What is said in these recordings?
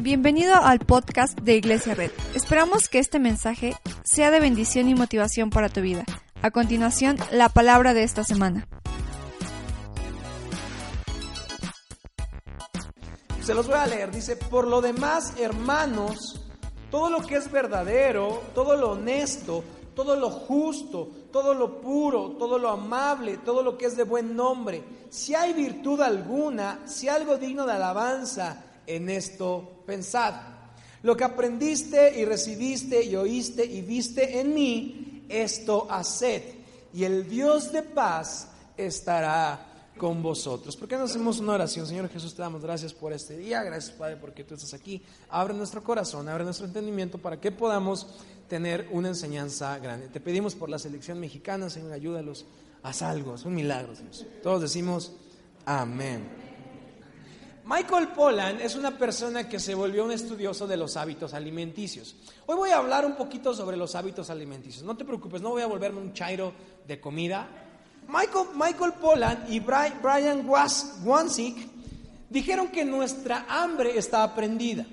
Bienvenido al podcast de Iglesia Red. Esperamos que este mensaje sea de bendición y motivación para tu vida. A continuación, la palabra de esta semana. Se los voy a leer. Dice, por lo demás, hermanos, todo lo que es verdadero, todo lo honesto, todo lo justo, todo lo puro, todo lo amable, todo lo que es de buen nombre, si hay virtud alguna, si algo digno de alabanza, en esto pensad. Lo que aprendiste y recibiste y oíste y viste en mí, esto haced. Y el Dios de paz estará con vosotros. ¿Por qué no hacemos una oración? Señor Jesús, te damos gracias por este día. Gracias, Padre, porque tú estás aquí. Abre nuestro corazón, abre nuestro entendimiento para que podamos tener una enseñanza grande. Te pedimos por la selección mexicana, Señor, ayúdalos. Haz algo, es un milagro, Dios. Todos decimos amén. Michael Pollan es una persona que se volvió un estudioso de los hábitos alimenticios. Hoy voy a hablar un poquito sobre los hábitos alimenticios. No te preocupes, no voy a volverme un chairo de comida. Michael, Michael Pollan y Brian Wansik dijeron que nuestra hambre está aprendida.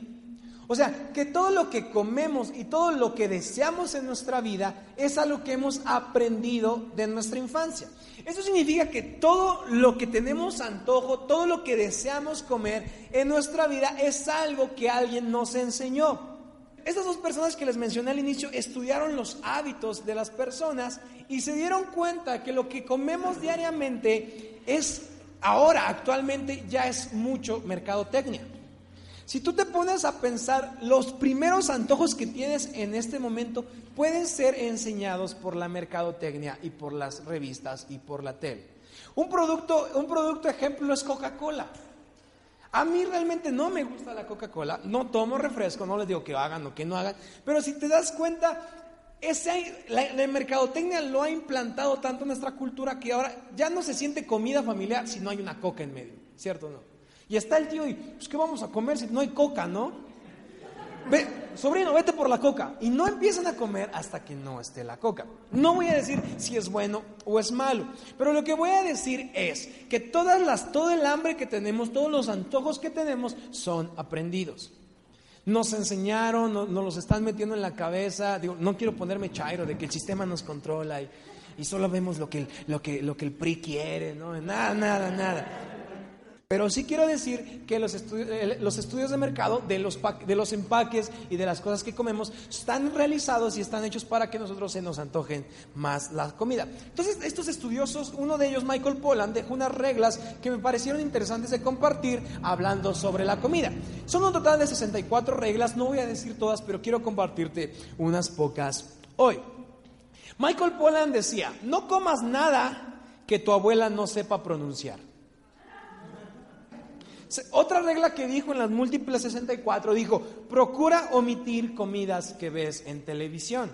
O sea, que todo lo que comemos y todo lo que deseamos en nuestra vida es algo que hemos aprendido de nuestra infancia. Eso significa que todo lo que tenemos antojo, todo lo que deseamos comer en nuestra vida es algo que alguien nos enseñó. Estas dos personas que les mencioné al inicio estudiaron los hábitos de las personas y se dieron cuenta que lo que comemos diariamente es ahora, actualmente, ya es mucho mercadotecnia. Si tú te pones a pensar, los primeros antojos que tienes en este momento pueden ser enseñados por la mercadotecnia y por las revistas y por la tele. Un producto, un producto ejemplo es Coca-Cola. A mí realmente no me gusta la Coca-Cola, no tomo refresco, no les digo que hagan o que no hagan, pero si te das cuenta, ese, la, la, mercadotecnia lo ha implantado tanto en nuestra cultura que ahora ya no se siente comida familiar si no hay una coca en medio, ¿cierto o no? Y está el tío y, pues, ¿qué vamos a comer si no hay coca, no? Ve, sobrino, vete por la coca. Y no empiezan a comer hasta que no esté la coca. No voy a decir si es bueno o es malo, pero lo que voy a decir es que todas las, todo el hambre que tenemos, todos los antojos que tenemos son aprendidos. Nos enseñaron, nos, los están metiendo en la cabeza. Digo, no quiero ponerme chairo de que el sistema nos controla y, y solo vemos lo que, lo, que, lo que el PRI quiere, ¿no? Nada, nada, nada. Pero sí quiero decir que los, eh, los estudios de mercado de los, de los empaques y de las cosas que comemos están realizados y están hechos para que nosotros se nos antojen más la comida. Entonces, estos estudiosos, uno de ellos, Michael Pollan, dejó unas reglas que me parecieron interesantes de compartir hablando sobre la comida. Son un total de 64 reglas, no voy a decir todas, pero quiero compartirte unas pocas hoy. Michael Pollan decía, no comas nada que tu abuela no sepa pronunciar. Otra regla que dijo en las múltiples 64 dijo, procura omitir comidas que ves en televisión.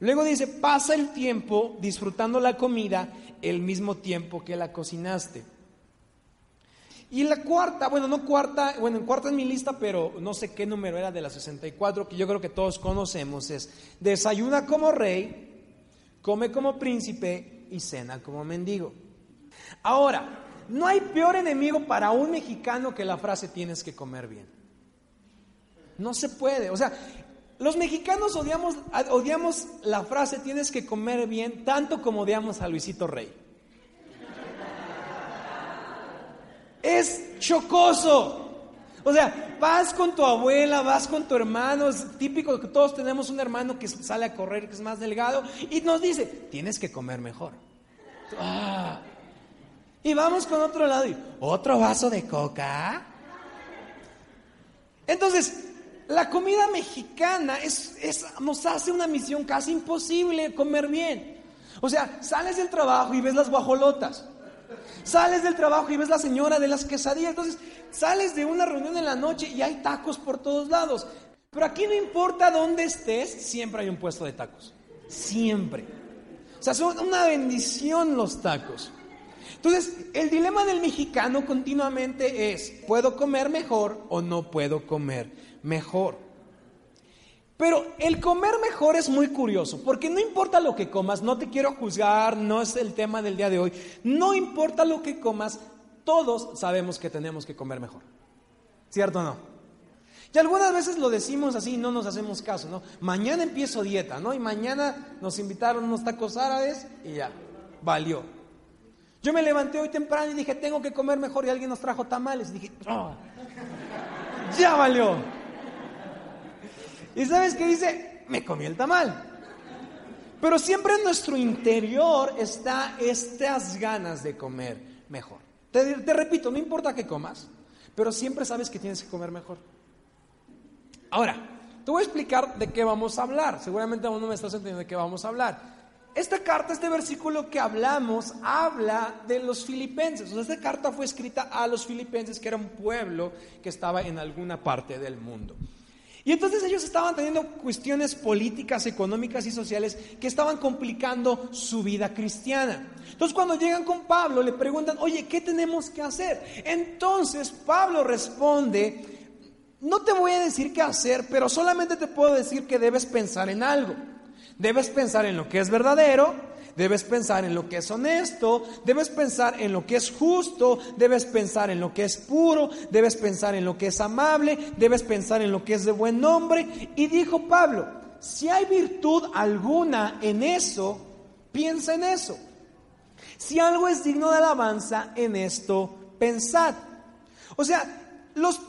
Luego dice, pasa el tiempo disfrutando la comida el mismo tiempo que la cocinaste. Y la cuarta, bueno, no cuarta, bueno, en cuarta en mi lista, pero no sé qué número era de las 64, que yo creo que todos conocemos, es desayuna como rey, come como príncipe y cena como mendigo. Ahora, no hay peor enemigo para un mexicano que la frase tienes que comer bien. No se puede. O sea, los mexicanos odiamos, odiamos la frase tienes que comer bien tanto como odiamos a Luisito Rey. Es chocoso. O sea, vas con tu abuela, vas con tu hermano, es típico que todos tenemos un hermano que sale a correr, que es más delgado, y nos dice, tienes que comer mejor. Ah, y vamos con otro lado y otro vaso de coca. Entonces, la comida mexicana nos hace una misión casi imposible comer bien. O sea, sales del trabajo y ves las guajolotas. Sales del trabajo y ves la señora de las quesadillas. Entonces, sales de una reunión en la noche y hay tacos por todos lados. Pero aquí no importa dónde estés, siempre hay un puesto de tacos. Siempre. O sea, son una bendición los tacos. Entonces, el dilema del mexicano continuamente es, ¿puedo comer mejor o no puedo comer mejor? Pero el comer mejor es muy curioso, porque no importa lo que comas, no te quiero juzgar, no es el tema del día de hoy, no importa lo que comas, todos sabemos que tenemos que comer mejor. ¿Cierto o no? Y algunas veces lo decimos así y no nos hacemos caso, ¿no? Mañana empiezo dieta, ¿no? Y mañana nos invitaron unos tacos árabes y ya, valió. Yo me levanté hoy temprano y dije, tengo que comer mejor y alguien nos trajo tamales. Y dije, oh, ya valió. ¿Y sabes qué dice? Me comí el tamal. Pero siempre en nuestro interior está estas ganas de comer mejor. Te, repito, no importa qué comas, pero siempre sabes que tienes que comer mejor. Ahora, te voy a explicar de qué vamos a hablar. Seguramente aún no me estás entendiendo de qué vamos a hablar. Esta carta, este versículo que hablamos, habla de los filipenses. esta carta fue escrita a los filipenses, que era un pueblo que estaba en alguna parte del mundo. Y entonces ellos estaban teniendo cuestiones políticas, económicas y sociales que estaban complicando su vida cristiana. Entonces cuando llegan con Pablo le preguntan, oye, ¿qué tenemos que hacer? Entonces Pablo responde, no te voy a decir qué hacer, pero solamente te puedo decir que debes pensar en algo. Debes pensar en lo que es verdadero, debes pensar en lo que es honesto, debes pensar en lo que es justo, debes pensar en lo que es puro, debes pensar en lo que es amable, debes pensar en lo que es de buen nombre. Y dijo Pablo, si hay virtud alguna en eso, piensa en eso. Si algo es digno de alabanza, en esto pensad. O sea, los,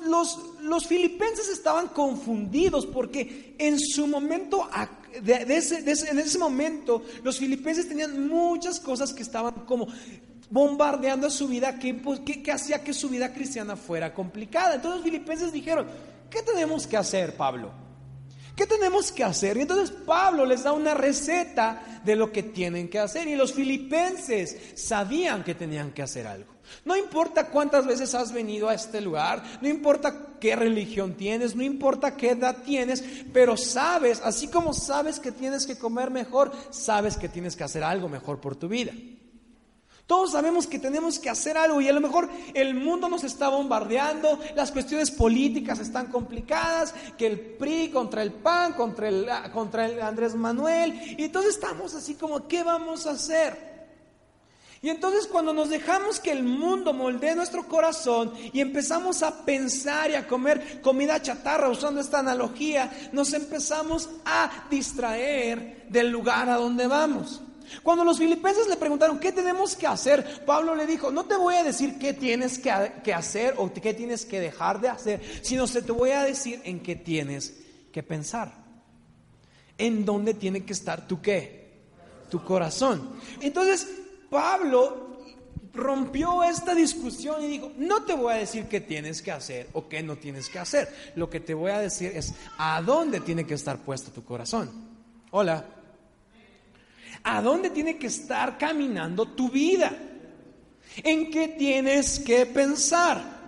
los, filipenses estaban confundidos porque en su momento, ese, en ese momento, los filipenses tenían muchas cosas que estaban como bombardeando su vida, pues, que, que hacía que su vida cristiana fuera complicada. Entonces los filipenses dijeron, ¿qué tenemos que hacer, Pablo? ¿Qué tenemos que hacer? Y entonces Pablo les da una receta de lo que tienen que hacer. Y los filipenses sabían que tenían que hacer algo. No importa cuántas veces has venido a este lugar, no importa qué religión tienes, no importa qué edad tienes, pero sabes, así como sabes que tienes que comer mejor, sabes que tienes que hacer algo mejor por tu vida. Todos sabemos que tenemos que hacer algo y a lo mejor el mundo nos está bombardeando, las cuestiones políticas están complicadas, que el PRI contra el PAN, contra el, contra el Andrés Manuel, y entonces estamos así como, ¿qué vamos a hacer? Y entonces cuando nos dejamos que el mundo moldee nuestro corazón y empezamos a pensar y a comer comida chatarra usando esta analogía, nos empezamos a distraer del lugar a donde vamos. Cuando los filipenses le preguntaron, ¿qué tenemos que hacer? Pablo le dijo, no te voy a decir qué tienes que, hacer o qué tienes que dejar de hacer, sino que te voy a decir en qué tienes que pensar. En dónde tiene que estar tu qué? Tu corazón. Entonces, Pablo rompió esta discusión y dijo, no te voy a decir qué tienes que hacer o qué no tienes que hacer. Lo que te voy a decir es a dónde tiene que estar puesto tu corazón. Hola. ¿A dónde tiene que estar caminando tu vida? ¿En qué tienes que pensar?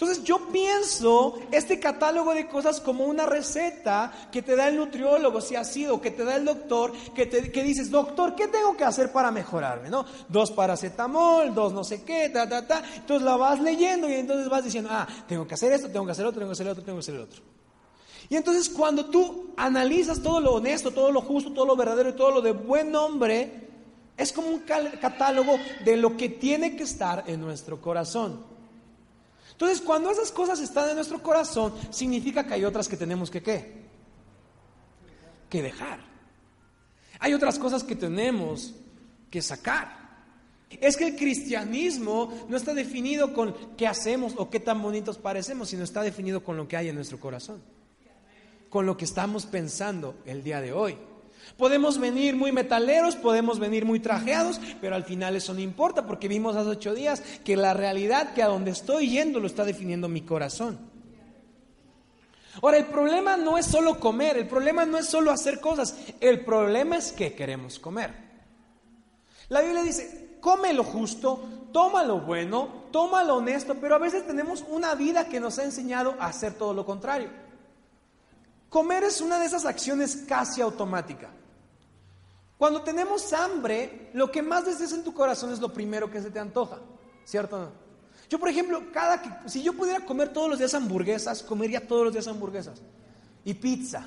Entonces yo pienso este catálogo de cosas como una receta que te da el nutriólogo, si ha sido, que te da el doctor, que, te, que dices, doctor, ¿qué tengo que hacer para mejorarme? ¿No? Dos paracetamol, dos no sé qué, ta, ta, ta. Entonces la vas leyendo y entonces vas diciendo, ah, tengo que hacer esto, tengo que hacer otro, tengo que hacer otro, tengo que hacer otro. Y entonces cuando tú analizas todo lo honesto, todo lo justo, todo lo verdadero y todo lo de buen nombre, es como un catálogo de lo que tiene que estar en nuestro corazón. Entonces, cuando esas cosas están en nuestro corazón, significa que hay otras que tenemos que qué? Que dejar. Hay otras cosas que tenemos que sacar. Es que el cristianismo no está definido con qué hacemos o qué tan bonitos parecemos, sino está definido con lo que hay en nuestro corazón, con lo que estamos pensando el día de hoy. Podemos venir muy metaleros, podemos venir muy trajeados, pero al final eso no importa porque vimos hace ocho días que la realidad que a donde estoy yendo lo está definiendo mi corazón. Ahora, el problema no es solo comer, el problema no es solo hacer cosas, el problema es que queremos comer. La Biblia dice, come lo justo, toma lo bueno, toma lo honesto, pero a veces tenemos una vida que nos ha enseñado a hacer todo lo contrario. Comer es una de esas acciones casi automática. Cuando tenemos hambre, lo que más deseas en tu corazón es lo primero que se te antoja, ¿cierto? Yo, por ejemplo, cada que, si yo pudiera comer todos los días hamburguesas, comería todos los días hamburguesas. Y pizza.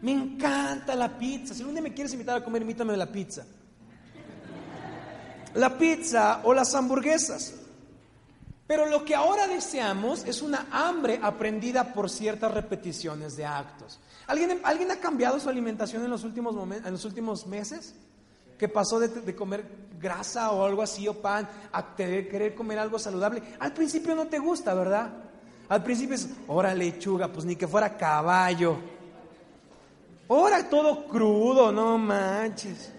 Me encanta la pizza. Si un día me quieres invitar a comer, invítame la pizza. La pizza o las hamburguesas. Pero lo que ahora deseamos es una hambre aprendida por ciertas repeticiones de actos. ¿Alguien, ¿alguien ha cambiado su alimentación en los últimos, momentos, en los últimos meses? que pasó de, comer grasa o algo así o pan a querer comer algo saludable. Al principio no te gusta, ¿verdad? Al principio es, ora lechuga, pues ni que fuera caballo. Ora todo crudo, no manches.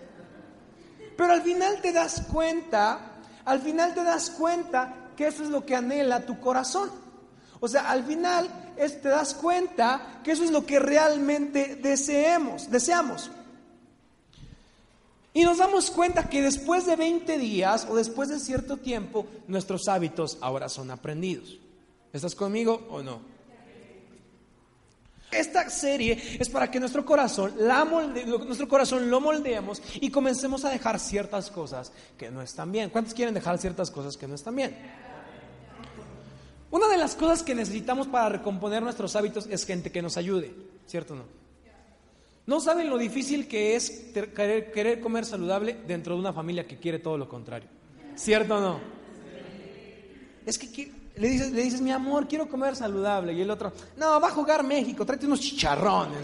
Pero al final te das cuenta, al final te das cuenta que eso es lo que anhela tu corazón. O sea, al final es, te das cuenta que eso es lo que realmente deseemos, deseamos. Y nos damos cuenta que después de 20 días o después de cierto tiempo, nuestros hábitos ahora son aprendidos. ¿Estás conmigo o no? Esta serie es para que nuestro corazón, la nuestro corazón lo moldeemos y comencemos a dejar ciertas cosas que no están bien. ¿Cuántos quieren dejar ciertas cosas que no están bien? Una de las cosas que necesitamos para recomponer nuestros hábitos es gente que nos ayude, ¿cierto o no? No saben lo difícil que es querer, comer saludable dentro de una familia que quiere todo lo contrario. ¿Cierto o no? Es que le dices, le dices, mi amor, quiero comer saludable. Y el otro, no, va a jugar México, tráete unos chicharrones.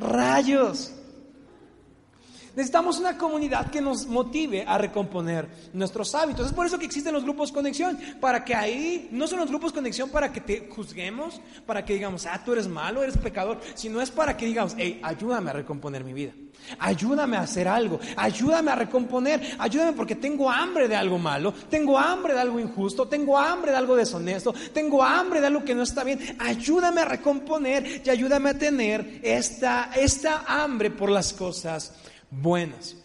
Rayos. Necesitamos una comunidad que nos motive a recomponer nuestros hábitos. Es por eso que existen los grupos conexión, para que ahí no son los grupos conexión para que te juzguemos, para que digamos, ah, tú eres malo, eres pecador, sino es para que digamos, hey, ayúdame a recomponer mi vida. Ayúdame a hacer algo, ayúdame a recomponer, ayúdame porque tengo hambre de algo malo, tengo hambre de algo injusto, tengo hambre de algo deshonesto, tengo hambre de algo que no está bien. Ayúdame a recomponer y ayúdame a tener esta, esta hambre por las cosas buenas.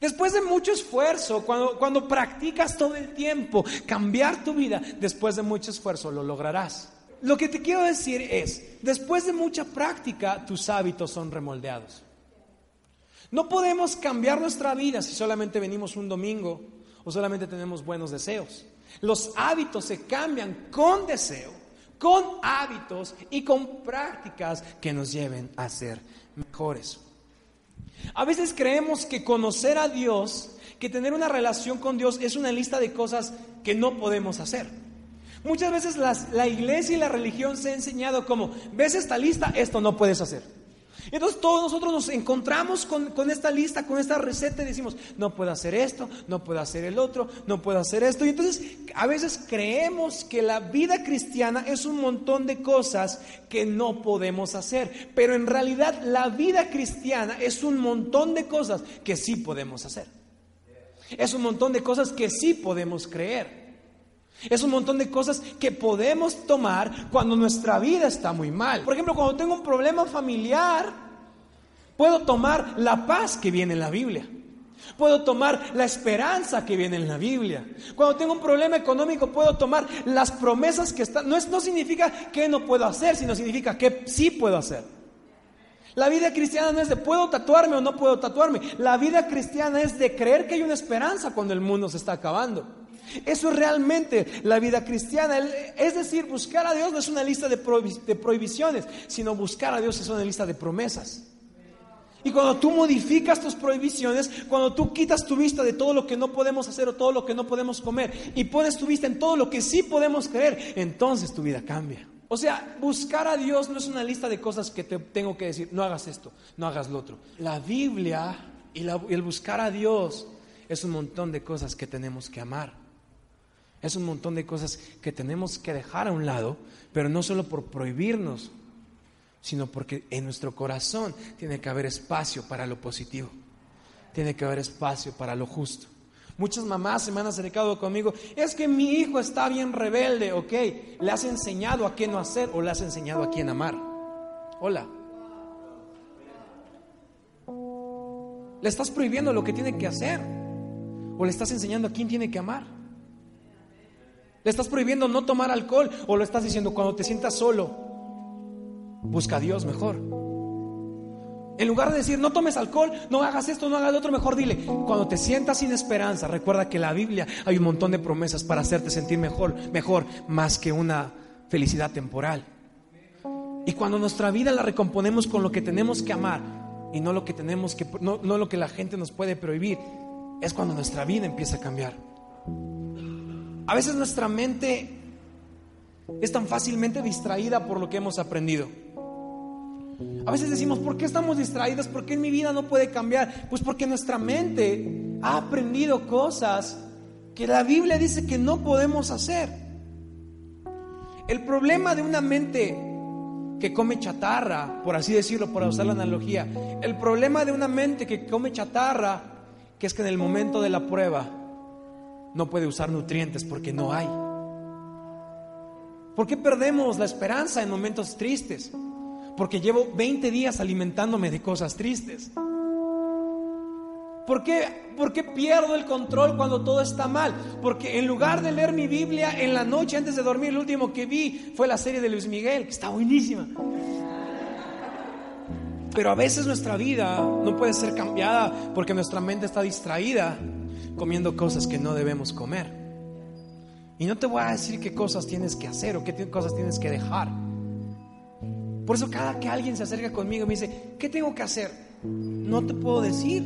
Después de mucho esfuerzo, cuando, cuando practicas todo el tiempo cambiar tu vida, después de mucho esfuerzo lo lograrás. Lo que te quiero decir es, después de mucha práctica, tus hábitos son remoldeados. No podemos cambiar nuestra vida si solamente venimos un domingo o solamente tenemos buenos deseos. Los hábitos se cambian con deseo, con hábitos y con prácticas que nos lleven a ser mejores. A veces creemos que conocer a Dios, que tener una relación con Dios es una lista de cosas que no podemos hacer. Muchas veces la iglesia y la religión se ha enseñado como, ves esta lista, esto no puedes hacer. Entonces todos nosotros nos encontramos con, con, esta lista, con esta receta y decimos, no puedo hacer esto, no puedo hacer el otro, no puedo hacer esto. Y entonces a veces creemos que la vida cristiana es un montón de cosas que no podemos hacer. Pero en realidad la vida cristiana es un montón de cosas que sí podemos hacer. Es un montón de cosas que sí podemos creer. Es un montón de cosas que podemos tomar cuando nuestra vida está muy mal. Por ejemplo, cuando tengo un problema familiar, puedo tomar la paz que viene en la Biblia. Puedo tomar la esperanza que viene en la Biblia. Cuando tengo un problema económico, puedo tomar las promesas que están. No, no significa que no puedo hacer, sino significa que sí puedo hacer. La vida cristiana no es de puedo tatuarme o no puedo tatuarme. La vida cristiana es de creer que hay una esperanza cuando el mundo se está acabando. Eso es realmente la vida cristiana. Es decir, buscar a Dios no es una lista de prohibiciones, sino buscar a Dios es una lista de promesas. Y cuando tú modificas tus prohibiciones, cuando tú quitas tu vista de todo lo que no podemos hacer o todo lo que no podemos comer y pones tu vista en todo lo que sí podemos creer, entonces tu vida cambia. O sea, buscar a Dios no es una lista de cosas que te tengo que decir, no hagas esto, no hagas lo otro. La Biblia y, y el buscar a Dios es un montón de cosas que tenemos que amar. Es un montón de cosas que tenemos que dejar a un lado, pero no solo por prohibirnos, sino porque en nuestro corazón tiene que haber espacio para lo positivo, tiene que haber espacio para lo justo. Muchas mamás se me han acercado conmigo, es que mi hijo está bien rebelde, ok, le has enseñado a qué no hacer o le has enseñado a quién amar. Hola. Le estás prohibiendo lo que tiene que hacer o le estás enseñando a quién tiene que amar. Le estás prohibiendo no tomar alcohol o lo estás diciendo cuando te sientas solo, busca a Dios mejor. En lugar de decir, no tomes alcohol, no hagas esto, no hagas lo otro, mejor dile, cuando te sientas sin esperanza, recuerda que en la Biblia hay un montón de promesas para hacerte sentir mejor, mejor, más que una felicidad temporal. Y cuando nuestra vida la recomponemos con lo que tenemos que amar y no lo que tenemos que, no, no lo que la gente nos puede prohibir, es cuando nuestra vida empieza a cambiar. A veces nuestra mente es tan fácilmente distraída por lo que hemos aprendido. A veces decimos, ¿por qué estamos distraídos? ¿Por qué en mi vida no puede cambiar? Pues porque nuestra mente ha aprendido cosas que la Biblia dice que no podemos hacer. El problema de una mente que come chatarra, por así decirlo, por usar la analogía, el problema de una mente que come chatarra, que es que en el momento de la prueba no puede usar nutrientes porque no hay. ¿Por qué perdemos la esperanza en momentos tristes? Porque llevo 20 días alimentándome de cosas tristes. ¿Por qué, ¿Por qué pierdo el control cuando todo está mal? Porque en lugar de leer mi Biblia en la noche antes de dormir, el último que vi fue la serie de Luis Miguel, que está buenísima. Pero a veces nuestra vida no puede ser cambiada porque nuestra mente está distraída comiendo cosas que no debemos comer. Y no te voy a decir qué cosas tienes que hacer o qué cosas tienes que dejar. Por eso cada que alguien se acerca conmigo y me dice, ¿qué tengo que hacer? No te puedo decir.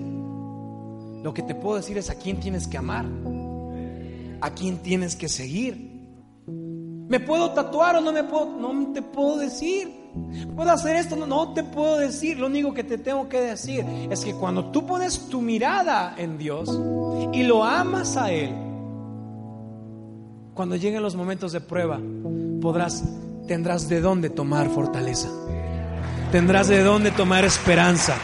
Lo que te puedo decir es a quién tienes que amar, a quién tienes que seguir. ¿Me puedo tatuar o no me puedo? No te puedo decir. ¿Puedo hacer esto? No, te puedo decir. Lo único que te tengo que decir es que cuando tú pones tu mirada en Dios y lo amas a Él, cuando lleguen los momentos de prueba, podrás, tendrás de dónde tomar fortaleza. Tendrás de dónde tomar esperanza.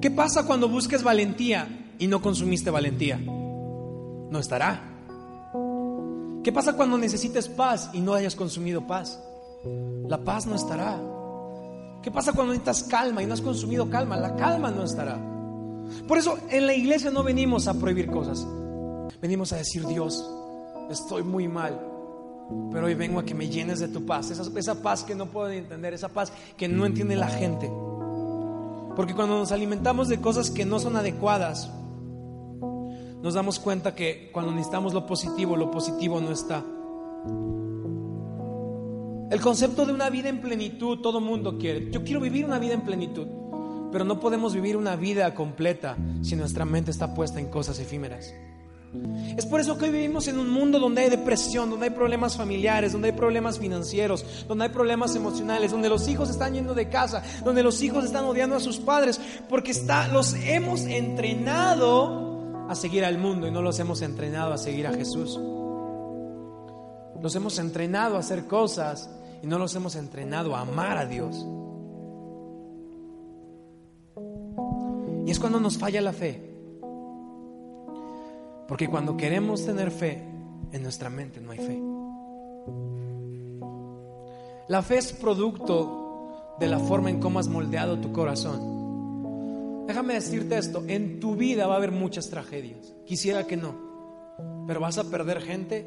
¿Qué pasa cuando busques valentía y no consumiste valentía? No estará. ¿Qué pasa cuando necesites paz y no hayas consumido paz? La paz no estará. ¿Qué pasa cuando necesitas calma y no has consumido calma? La calma no estará. Por eso en la iglesia no venimos a prohibir cosas. Venimos a decir, Dios, estoy muy mal, pero hoy vengo a que me llenes de tu paz. Esa, esa paz que no puedo entender, esa paz que no entiende la gente. Porque cuando nos alimentamos de cosas que no son adecuadas, nos damos cuenta que cuando necesitamos lo positivo, lo positivo no está. El concepto de una vida en plenitud, todo mundo quiere. Yo quiero vivir una vida en plenitud, pero no podemos vivir una vida completa si nuestra mente está puesta en cosas efímeras. Es por eso que hoy vivimos en un mundo donde hay depresión, donde hay problemas familiares, donde hay problemas financieros, donde hay problemas emocionales, donde los hijos están yendo de casa, donde los hijos están odiando a sus padres, porque está, los hemos entrenado a seguir al mundo y no los hemos entrenado a seguir a Jesús. Los hemos entrenado a hacer cosas y no los hemos entrenado a amar a Dios. Y es cuando nos falla la fe. Porque cuando queremos tener fe, en nuestra mente no hay fe. La fe es producto de la forma en cómo has moldeado tu corazón. Déjame decirte esto, en tu vida va a haber muchas tragedias. Quisiera que no, pero vas a perder gente,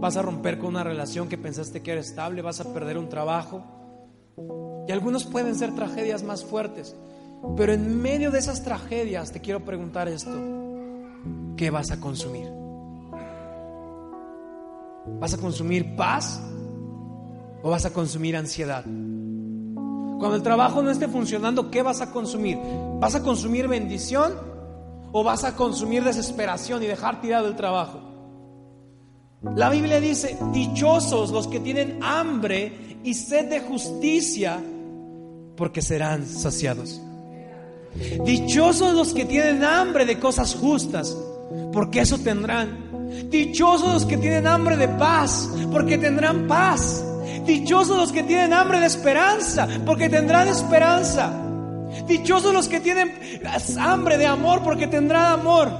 vas a romper con una relación que pensaste que era estable, vas a perder un trabajo. Y algunos pueden ser tragedias más fuertes, pero en medio de esas tragedias te quiero preguntar esto. ¿qué vas a consumir? ¿Vas a consumir paz o vas a consumir ansiedad? Cuando el trabajo no esté funcionando, ¿qué vas a consumir? ¿Vas a consumir bendición o vas a consumir desesperación y dejar tirado el trabajo? La Biblia dice, dichosos los que tienen hambre y sed de justicia, porque serán saciados. Dichosos los que tienen hambre de cosas justas, porque eso tendrán. Dichosos los que tienen hambre de paz, porque tendrán paz. Dichosos los que tienen hambre de esperanza, porque tendrán esperanza. Dichosos los que tienen hambre de amor, porque tendrán amor.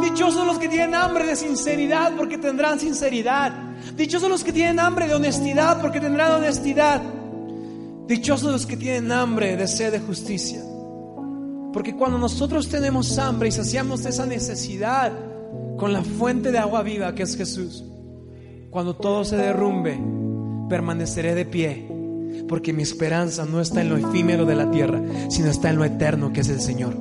Dichosos los que tienen hambre de sinceridad, porque tendrán sinceridad. Dichosos los que tienen hambre de honestidad, porque tendrán honestidad. Dichosos los que tienen hambre de sed de justicia, porque cuando nosotros tenemos hambre y saciamos esa necesidad con la fuente de agua viva que es Jesús, cuando todo se derrumbe, permaneceré de pie. Porque mi esperanza no está en lo efímero de la tierra, sino está en lo eterno que es el Señor.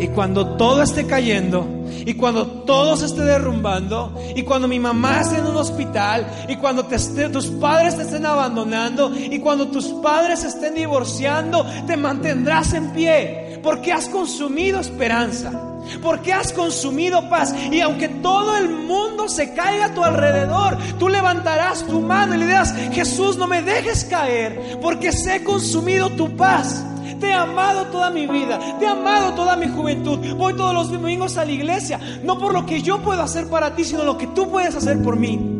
Y cuando todo esté cayendo, y cuando todo se esté derrumbando, y cuando mi mamá esté en un hospital, y cuando tus padres te estén abandonando, y cuando tus padres se estén divorciando, te mantendrás en pie, porque has consumido esperanza, porque has consumido paz. Y aunque todo el mundo se caiga a tu alrededor, tú levantarás tu mano y le dirás, Jesús, no me dejes caer, porque sé he consumido tu paz. Te he amado toda mi vida, te he amado toda mi juventud. Voy todos los domingos a la iglesia, no por lo que yo puedo hacer para ti, sino lo que tú puedes hacer por mí.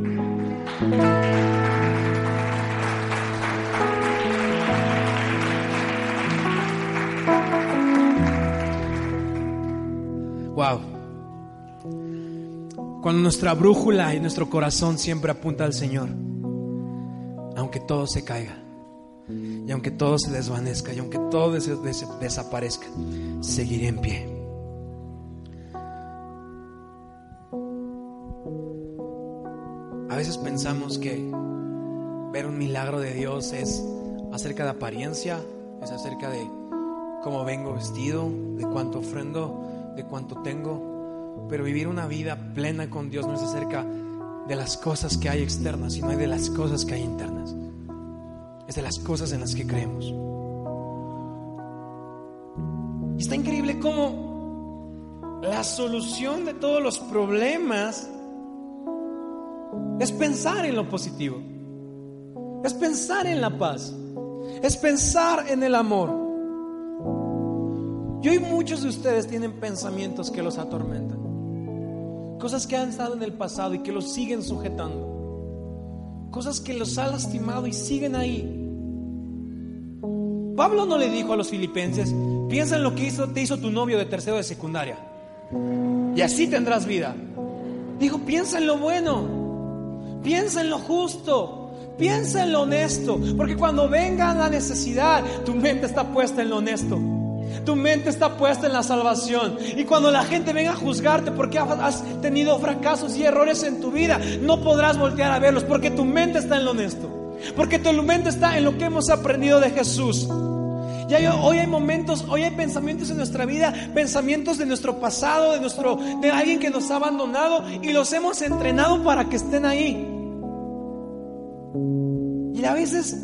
Wow. Cuando nuestra brújula y nuestro corazón siempre apunta al Señor, aunque todo se caiga. Y aunque todo se desvanezca y aunque todo desaparezca, seguiré en pie. A veces pensamos que ver un milagro de Dios es acerca de apariencia, es acerca de cómo vengo vestido, de cuánto ofrendo, de cuánto tengo. Pero vivir una vida plena con Dios no es acerca de las cosas que hay externas, sino de las cosas que hay internas es de las cosas en las que creemos. Está increíble cómo la solución de todos los problemas es pensar en lo positivo, es pensar en la paz, es pensar en el amor. Y muchos de ustedes tienen pensamientos que los atormentan, cosas que han estado en el pasado y que los siguen sujetando cosas que los ha lastimado y siguen ahí. Pablo no le dijo a los filipenses, piensa en lo que hizo, te hizo tu novio de tercero de secundaria. Y así tendrás vida. Dijo, piensa en lo bueno, piensa en lo justo, piensa en lo honesto. Porque cuando venga la necesidad, tu mente está puesta en lo honesto. Tu mente está puesta en la salvación. Y cuando la gente venga a juzgarte porque has tenido fracasos y errores en tu vida, no podrás voltear a verlos porque tu mente está en lo honesto. Porque tu mente está en lo que hemos aprendido de Jesús. Y hoy hay momentos, hoy hay pensamientos en nuestra vida, pensamientos de nuestro pasado, de nuestro, de alguien que nos ha abandonado y los hemos entrenado para que estén ahí. Y a veces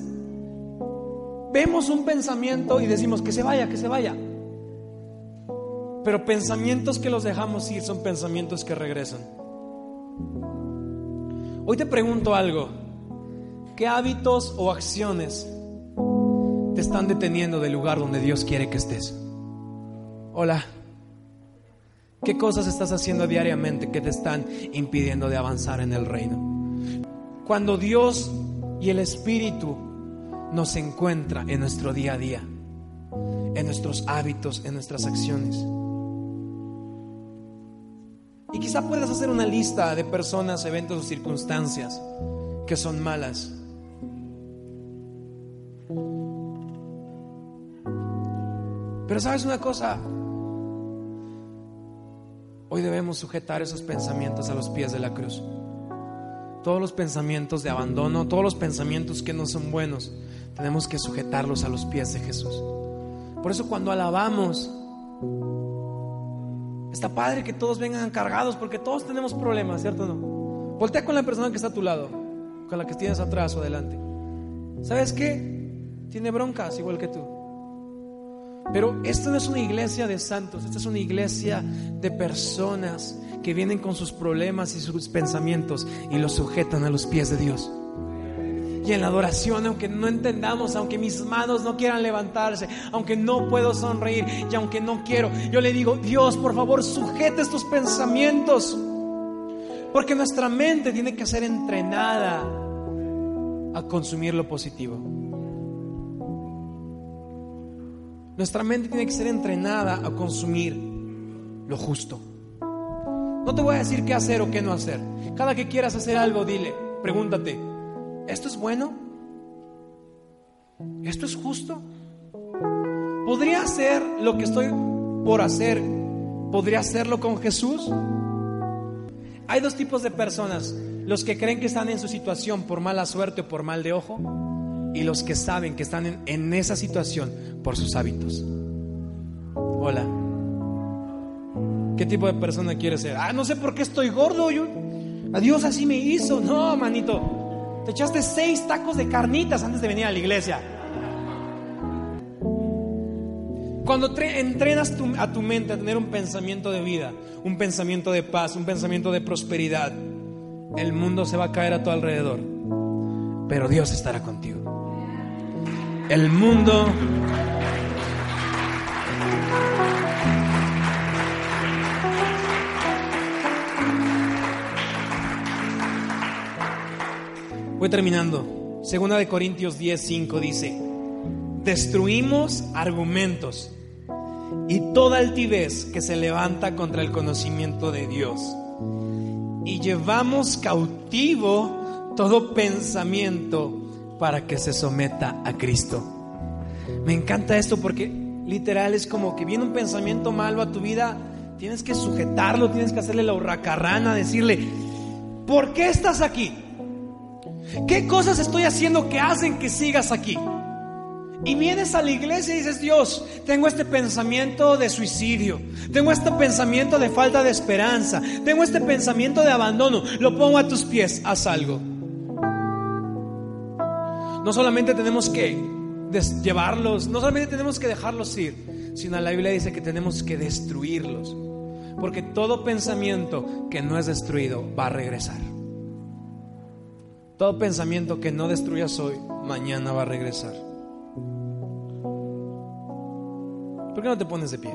vemos un pensamiento y decimos que se vaya, que se vaya. Pero pensamientos que los dejamos ir son pensamientos que regresan. Hoy te pregunto algo. ¿Qué hábitos o acciones te están deteniendo del lugar donde Dios quiere que estés? Hola. ¿Qué cosas estás haciendo diariamente que te están impidiendo de avanzar en el reino? Cuando Dios y el Espíritu nos encuentra en nuestro día a día, en nuestros hábitos, en nuestras acciones. Y quizá puedas hacer una lista de personas, eventos o circunstancias que son malas Pero sabes una cosa, hoy debemos sujetar esos pensamientos a los pies de la cruz. Todos los pensamientos de abandono, todos los pensamientos que no son buenos, tenemos que sujetarlos a los pies de Jesús. Por eso cuando alabamos, está padre que todos vengan cargados porque todos tenemos problemas, ¿cierto o no? Voltea con la persona que está a tu lado, con la que tienes atrás o adelante. ¿Sabes qué? Tiene broncas igual que tú. Pero esta no es una iglesia de santos, esta es una iglesia de personas que vienen con sus problemas y sus pensamientos y los sujetan a los pies de Dios. Y en la adoración, aunque no entendamos, aunque mis manos no quieran levantarse, aunque no puedo sonreír y aunque no quiero, yo le digo, Dios, por favor, sujete estos pensamientos. Porque nuestra mente tiene que ser entrenada a consumir lo positivo. Nuestra mente tiene que ser entrenada a consumir lo justo. No te voy a decir qué hacer o qué no hacer. Cada que quieras hacer algo, dile, pregúntate, ¿esto es bueno? ¿Esto es justo? ¿Podría hacer lo que estoy por hacer? ¿Podría hacerlo con Jesús? Hay dos tipos de personas, los que creen que están en su situación por mala suerte o por mal de ojo y los que saben que están en, esa situación por sus hábitos. Hola. ¿Qué tipo de persona quieres ser? Ah, no sé por qué estoy gordo. Yo, a Dios así me hizo. No, manito. Te echaste seis tacos de carnitas antes de venir a la iglesia. Cuando entrenas a tu mente a tener un pensamiento de vida, un pensamiento de paz, un pensamiento de prosperidad, el mundo se va a caer a tu alrededor, pero Dios estará contigo. El mundo Terminando. Segunda de Corintios 10:5 dice, destruimos argumentos y toda altivez que se levanta contra el conocimiento de Dios. Y llevamos cautivo todo pensamiento para que se someta a Cristo. Me encanta esto porque literal es como que viene un pensamiento malo a tu vida, tienes que sujetarlo, tienes que hacerle la hurracarrana, decirle, ¿por qué estás aquí? ¿Qué cosas estoy haciendo que hacen que sigas aquí? Y vienes a la iglesia y dices, Dios, tengo este pensamiento de suicidio, tengo este pensamiento de falta de esperanza, tengo este pensamiento de abandono, lo pongo a tus pies, haz algo. No solamente tenemos que llevarlos, no solamente tenemos que dejarlos ir, sino la Biblia dice que tenemos que destruirlos, porque todo pensamiento que no es destruido va a regresar. Todo pensamiento que no destruyas hoy, mañana va a regresar. ¿Por qué no te pones de pie?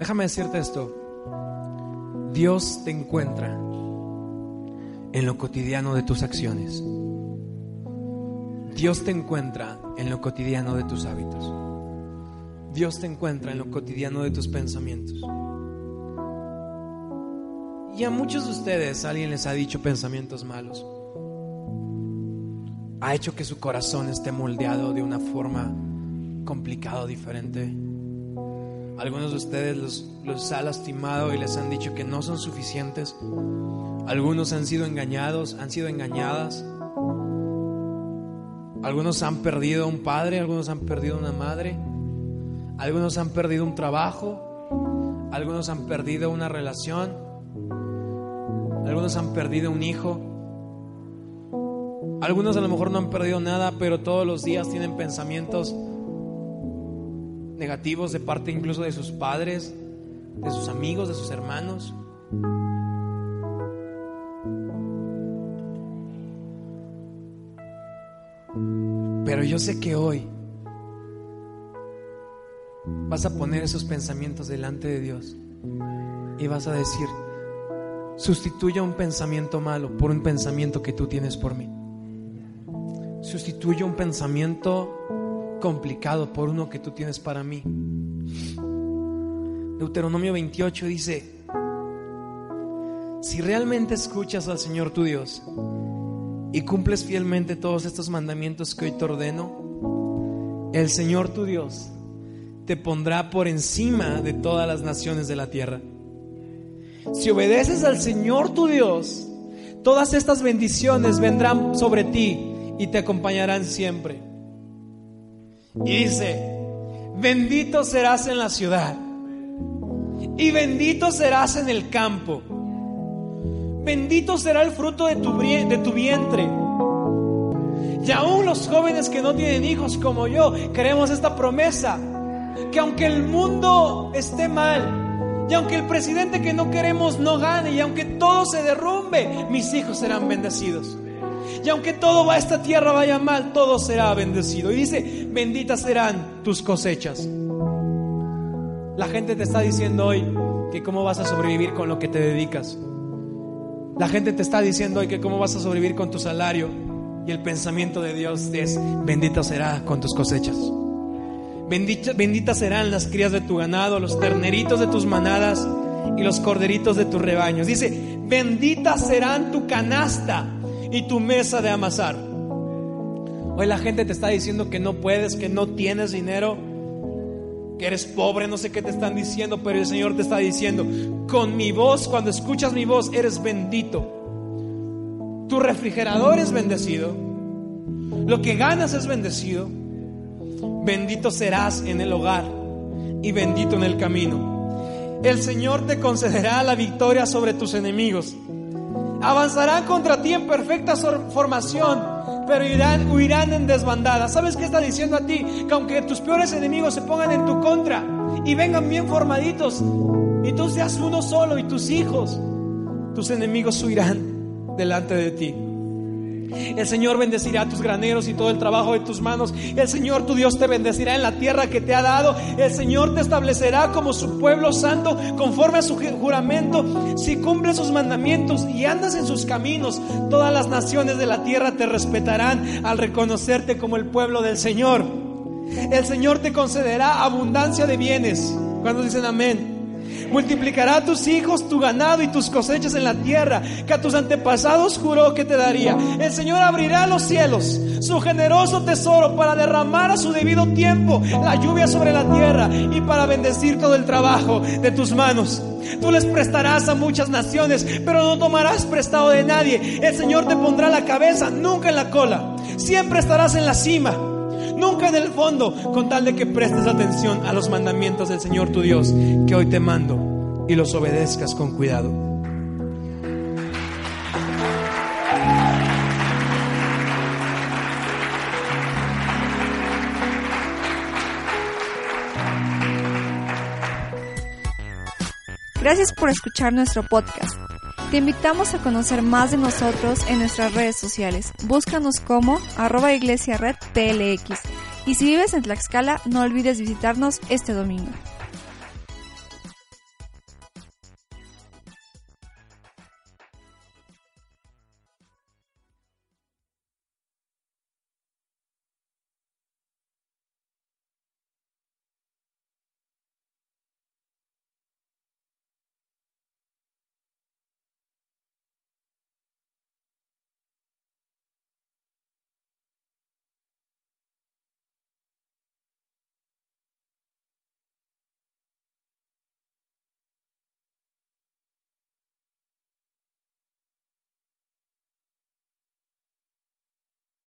Déjame decirte esto. Dios te encuentra en lo cotidiano de tus acciones. Dios te encuentra en lo cotidiano de tus hábitos. Dios te encuentra en lo cotidiano de tus pensamientos. Y a muchos de ustedes alguien les ha dicho pensamientos malos. Ha hecho que su corazón esté moldeado de una forma complicada, diferente. Algunos de ustedes los, los ha lastimado y les han dicho que no son suficientes. Algunos han sido engañados, han sido engañadas. Algunos han perdido un padre, algunos han perdido una madre. Algunos han perdido un trabajo. Algunos han perdido una relación. Algunos han perdido un hijo. Algunos a lo mejor no han perdido nada, pero todos los días tienen pensamientos negativos de parte incluso de sus padres, de sus amigos, de sus hermanos. Pero yo sé que hoy vas a poner esos pensamientos delante de Dios y vas a decir, Sustituya un pensamiento malo por un pensamiento que tú tienes por mí. Sustituya un pensamiento complicado por uno que tú tienes para mí. Deuteronomio 28 dice, si realmente escuchas al Señor tu Dios y cumples fielmente todos estos mandamientos que hoy te ordeno, el Señor tu Dios te pondrá por encima de todas las naciones de la tierra. Si obedeces al Señor tu Dios, todas estas bendiciones vendrán sobre ti y te acompañarán siempre. Y dice, bendito serás en la ciudad y bendito serás en el campo. Bendito será el fruto de tu, de tu vientre. Y aún los jóvenes que no tienen hijos como yo, queremos esta promesa, que aunque el mundo esté mal, y aunque el presidente que no queremos no gane, y aunque todo se derrumbe, mis hijos serán bendecidos. Y aunque todo a esta tierra vaya mal, todo será bendecido. Y dice, benditas serán tus cosechas. La gente te está diciendo hoy que cómo vas a sobrevivir con lo que te dedicas. La gente te está diciendo hoy que cómo vas a sobrevivir con tu salario. Y el pensamiento de Dios es, bendita será con tus cosechas. Benditas serán las crías de tu ganado, los terneritos de tus manadas y los corderitos de tus rebaños. Dice, benditas serán tu canasta y tu mesa de amasar. Hoy la gente te está diciendo que no puedes, que no tienes dinero, que eres pobre, no sé qué te están diciendo, pero el Señor te está diciendo, con mi voz, cuando escuchas mi voz, eres bendito. Tu refrigerador es bendecido, lo que ganas es bendecido, bendito serás en el hogar y bendito en el camino. El Señor te concederá la victoria sobre tus enemigos. Avanzarán contra ti en perfecta formación, pero irán, huirán en desbandada. ¿Sabes qué está diciendo a ti? Que aunque tus peores enemigos se pongan en tu contra y vengan bien formaditos, y tú seas uno solo y tus hijos, tus enemigos huirán delante de ti. El Señor bendecirá tus graneros y todo el trabajo de tus manos. El Señor tu Dios te bendecirá en la tierra que te ha dado. El Señor te establecerá como su pueblo santo conforme a su juramento. Si cumples sus mandamientos y andas en sus caminos, todas las naciones de la tierra te respetarán al reconocerte como el pueblo del Señor. El Señor te concederá abundancia de bienes. Cuando dicen amén. Multiplicará a tus hijos, tu ganado y tus cosechas en la tierra que a tus antepasados juró que te daría. El Señor abrirá los cielos, su generoso tesoro para derramar a su debido tiempo la lluvia sobre la tierra y para bendecir todo el trabajo de tus manos. Tú les prestarás a muchas naciones, pero no tomarás prestado de nadie. El Señor te pondrá la cabeza, nunca en la cola. Siempre estarás en la cima nunca en el fondo, con tal de que prestes atención a los mandamientos del Señor tu Dios, que hoy te mando, y los obedezcas con cuidado. Gracias por escuchar nuestro podcast. Te invitamos a conocer más de nosotros en nuestras redes sociales. Búscanos como arroba iglesia red. Y si vives en Tlaxcala, no olvides visitarnos este domingo.